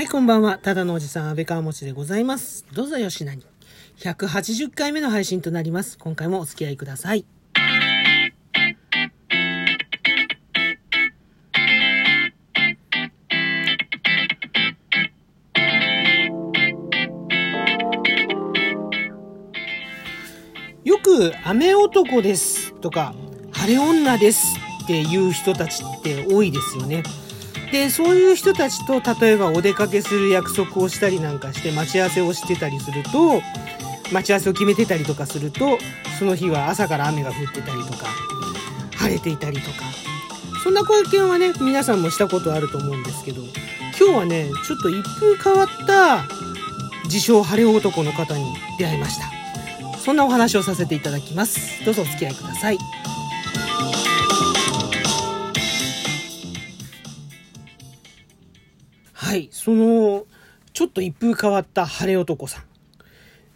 はい、こんばんは。ただのおじさん、安倍川持ちでございます。どうぞよしなに。180回目の配信となります。今回もお付き合いください。よく雨男ですとか晴れ女ですっていう人たちって多いですよね。で、そういう人たちと例えばお出かけする約束をしたりなんかして待ち合わせをしてたりすると、待ち合わせを決めてたりとかすると、その日は朝から雨が降ってたりとか、晴れていたりとか、そんな経験はね、皆さんもしたことあると思うんですけど、今日はね、ちょっと一風変わった自称晴れ男の方に出会いました。そんなお話をさせていただきます。どうぞお付き合いください。はい、その、ちょっと一風変わった晴れ男さん。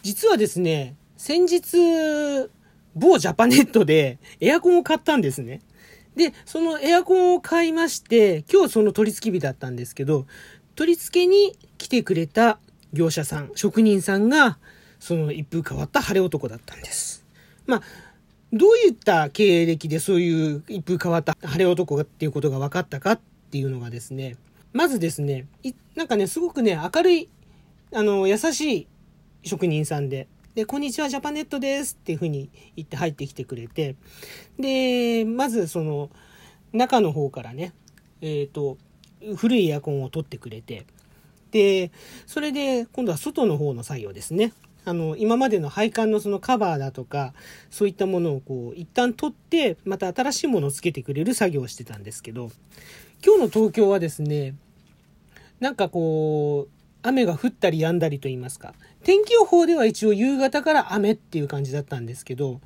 実はですね、先日、某ジャパネットで エアコンを買ったんですね。で、そのエアコンを買いまして、今日その取り付け日だったんですけど、取り付けに来てくれた業者さん、職人さんが、その一風変わった晴れ男だったんです。まあ、どういった経歴でそういう一風変わった晴れ男っていうことが分かったかっていうのがですね、まずですね、いなんかね、すごくね、明るい、あの、優しい職人さんで、で、こんにちは、ジャパネットですっていうふうに言って入ってきてくれて、で、まずその、中の方からね、えっ、と、古いエアコンを取ってくれて、で、それで今度は外の方の作業ですね。あの、今までの配管のそのカバーだとか、そういったものをこう、一旦取って、また新しいものをつけてくれる作業をしてたんですけど、今日の東京はですね、なんかこう、雨が降ったり止んだりと言いますか、天気予報では一応夕方から雨っていう感じだったんですけど、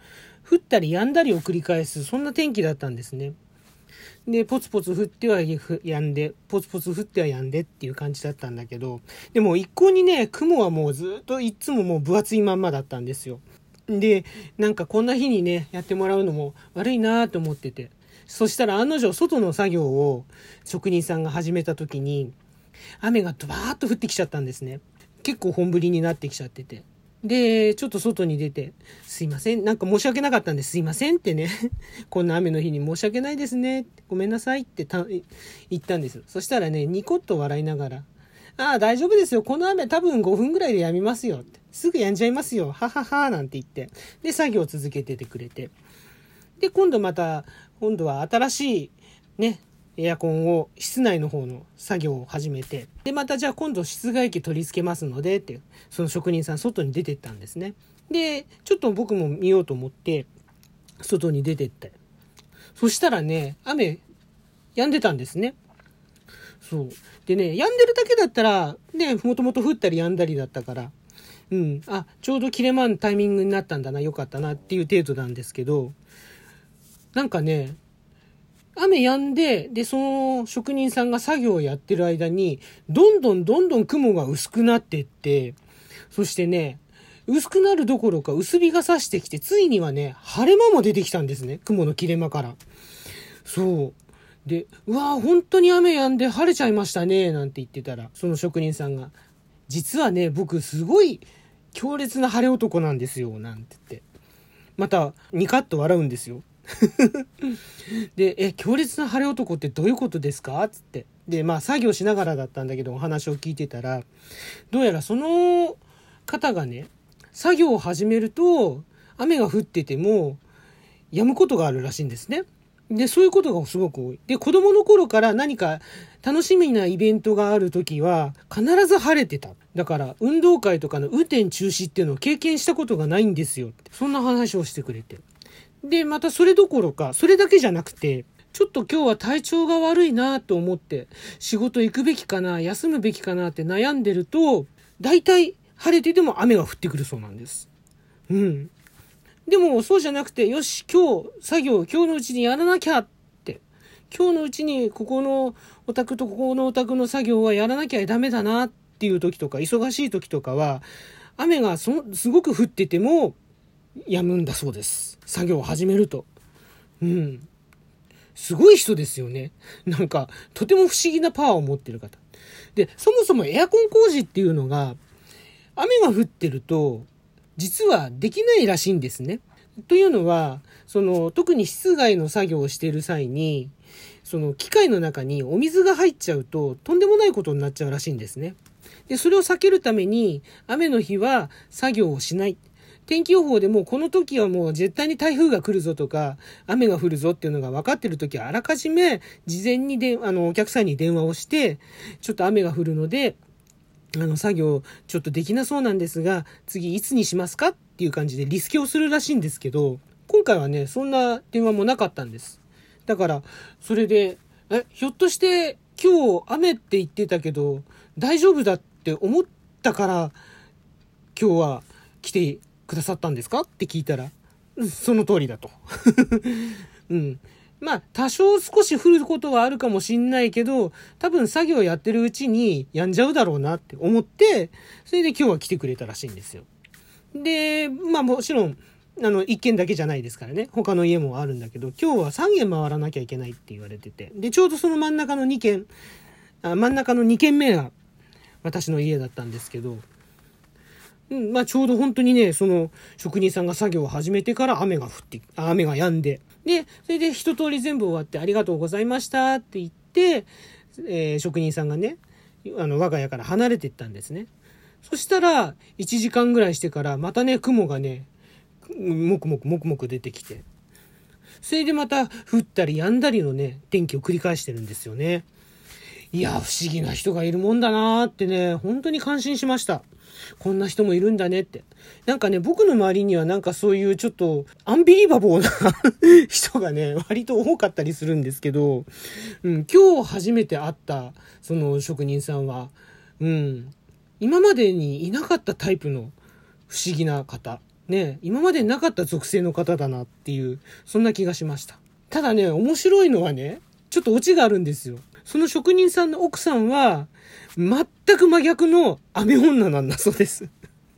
降ったり止んだりを繰り返す、そんな天気だったんですね。で、ポツポツ降っては止んで、ポツポツ降っては止んでっていう感じだったんだけど、でも一向にね、雲はもうずっといっつももう分厚いまんまだったんですよ。で、なんかこんな日にね、やってもらうのも悪いなと思ってて。そしたら案の定外の作業を職人さんが始めた時に、雨がドバーッと降ってきちゃったんですね。結構本降りになってきちゃってて。で、ちょっと外に出て、すいません。なんか申し訳なかったんですいませんってね。こんな雨の日に申し訳ないですね。ごめんなさいって言ったんです。そしたらね、ニコッと笑いながら、ああ、大丈夫ですよ。この雨多分5分ぐらいで止みますよって。すぐ止んじゃいますよ。はははなんて言って。で、作業を続けててくれて。で、今度また、今度は新しいね、エアコンを室内の方の作業を始めて、で、またじゃあ今度室外機取り付けますのでって、その職人さん外に出てったんですね。で、ちょっと僕も見ようと思って、外に出てって。そしたらね、雨、止んでたんですね。そう。でね、止んでるだけだったら、ね、もともと降ったり止んだりだったから、うん、あ、ちょうど切れまんタイミングになったんだな、よかったなっていう程度なんですけど、なんかね、雨止んで、で、その職人さんが作業をやってる間に、どんどんどんどん雲が薄くなってって、そしてね、薄くなるどころか薄日が差してきて、ついにはね、晴れ間も出てきたんですね。雲の切れ間から。そう。で、うわー本当に雨止んで晴れちゃいましたね、なんて言ってたら、その職人さんが、実はね、僕すごい強烈な晴れ男なんですよ、なんて言って。また、ニカッと笑うんですよ。で、え、強烈な晴れ男ってどういうことですか？つって。で、まあ、作業しながらだったんだけど、お話を聞いてたら、どうやらその方がね、作業を始めると、雨が降ってても、止むことがあるらしいんですね。で、そういうことがすごく多い。で、子供の頃から何か楽しみなイベントがある時は、必ず晴れてた。だから、運動会とかの運転中止っていうのを経験したことがないんですよって。そんな話をしてくれて。で、またそれどころか、それだけじゃなくて、ちょっと今日は体調が悪いなと思って、仕事行くべきかな、休むべきかなって悩んでると、大体晴れてても雨が降ってくるそうなんです。うん。でもそうじゃなくて、よし、今日作業、今日のうちにやらなきゃって。今日のうちにここのお宅とここのお宅の作業はやらなきゃダメだなっていう時とか、忙しい時とかは、雨がすごく降ってても、止むんだそうです。作業を始めると。うん。すごい人ですよね。なんか、とても不思議なパワーを持ってる方。で、そもそもエアコン工事っていうのが、雨が降ってると、実はできないらしいんですね。というのは、その、特に室外の作業をしている際に、その機械の中にお水が入っちゃうと、とんでもないことになっちゃうらしいんですね。で、それを避けるために、雨の日は作業をしない。天気予報でもこの時はもう絶対に台風が来るぞとか、雨が降るぞっていうのが分かってる時はあらかじめ事前にで、あの、お客さんに電話をして、ちょっと雨が降るので、あの、作業ちょっとできなそうなんですが、次いつにしますかっていう感じでリスケをするらしいんですけど、今回はね、そんな電話もなかったんです。だから、それで、え、ひょっとして今日雨って言ってたけど、大丈夫だって思ったから、今日は来てくださったんですか？って聞いたら、その通りだと。うん。まあ、多少少し降ることはあるかもしんないけど、多分作業やってるうちにやんじゃうだろうなって思って、それで今日は来てくれたらしいんですよ。で、まあもちろん、あの、一軒だけじゃないですからね。他の家もあるんだけど、今日は3軒回らなきゃいけないって言われてて。で、ちょうどその真ん中の2軒、あ真ん中の2軒目が私の家だったんですけど、うん、まあちょうど本当にね、その職人さんが作業を始めてから雨が降って、雨が止んで、で、それで一通り全部終わってありがとうございましたって言って、えー、職人さんがね、あの、我が家から離れていったんですね。そしたら、1時間ぐらいしてから、またね、雲がね、もくもくもくもく出てきて、それでまた降ったり止んだりのね、天気を繰り返してるんですよね。いや、不思議な人がいるもんだなーってね、本当に感心しました。こんな人もいるんだねって。なんかね、僕の周りにはなんかそういうちょっとアンビリバボーな 人がね、割と多かったりするんですけど、うん、今日初めて会ったその職人さんは、うん、今までにいなかったタイプの不思議な方。ね、今までなかった属性の方だなっていう、そんな気がしました。ただね、面白いのはね、ちょっとオチがあるんですよ。その職人さんの奥さんは、全く真逆の雨女なんだそうです。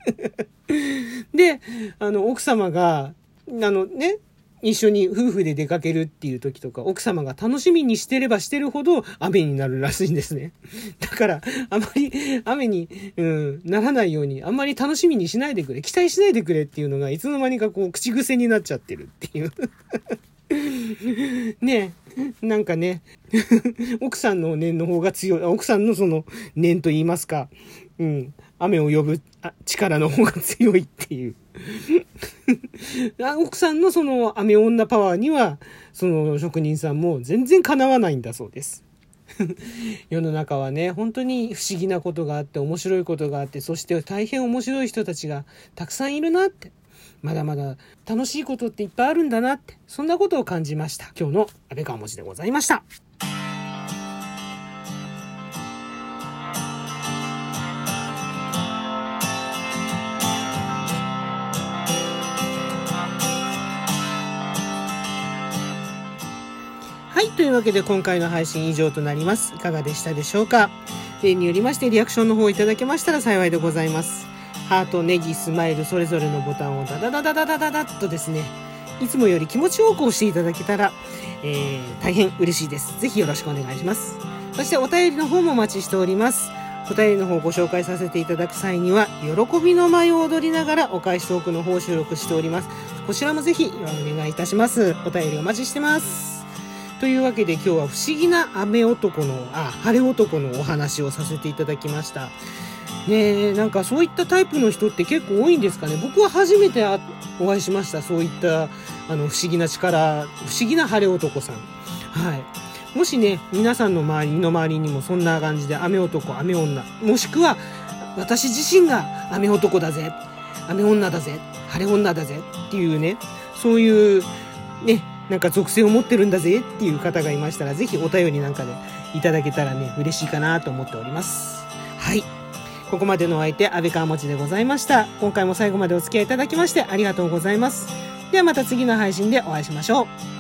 で、あの、奥様が、あのね、一緒に夫婦で出かけるっていう時とか、奥様が楽しみにしてればしてるほど雨になるらしいんですね。だから、あまり雨に、うん、ならないように、あんまり楽しみにしないでくれ、期待しないでくれっていうのが、いつの間にかこう、口癖になっちゃってるっていう。ねえ、なんかね、奥さんの念の方が強い、奥さんのその念と言いますか、うん、雨を呼ぶ力の方が強いっていう。奥さんのその雨女パワーには、その職人さんも全然叶わないんだそうです。世の中はね、本当に不思議なことがあって、面白いことがあって、そして大変面白い人たちがたくさんいるなって。まだまだ楽しいことっていっぱいあるんだなって、そんなことを感じました。今日の安倍川文字でございました。はい。というわけで今回の配信以上となります。いかがでしたでしょうか？例によりましてリアクションの方いただけましたら幸いでございます。ハート、ネギ、スマイル、それぞれのボタンをダダダダダダダダッとですね、いつもより気持ちよく押していただけたら、えー、大変嬉しいです。ぜひよろしくお願いします。そしてお便りの方もお待ちしております。お便りの方をご紹介させていただく際には、喜びの舞を踊りながらお返しトークの方を収録しております。こちらもぜひお願いいたします。お便りお待ちしてます。というわけで今日は不思議な雨男の、あ、晴れ男のお話をさせていただきました。ねえ、なんかそういったタイプの人って結構多いんですかね。僕は初めてお会いしました。そういったあの不思議な力、不思議な晴れ男さん。はい。もしね、皆さんの周りの周りにもそんな感じで雨男、雨女、もしくは私自身が雨男だぜ、雨女だぜ、晴れ女だぜっていうね、そういうね、なんか属性を持ってるんだぜっていう方がいましたら、ぜひお便りなんかでいただけたらね、嬉しいかなと思っております。ここまでのお相手、安倍川持でございました。今回も最後までお付き合いいただきましてありがとうございます。ではまた次の配信でお会いしましょう。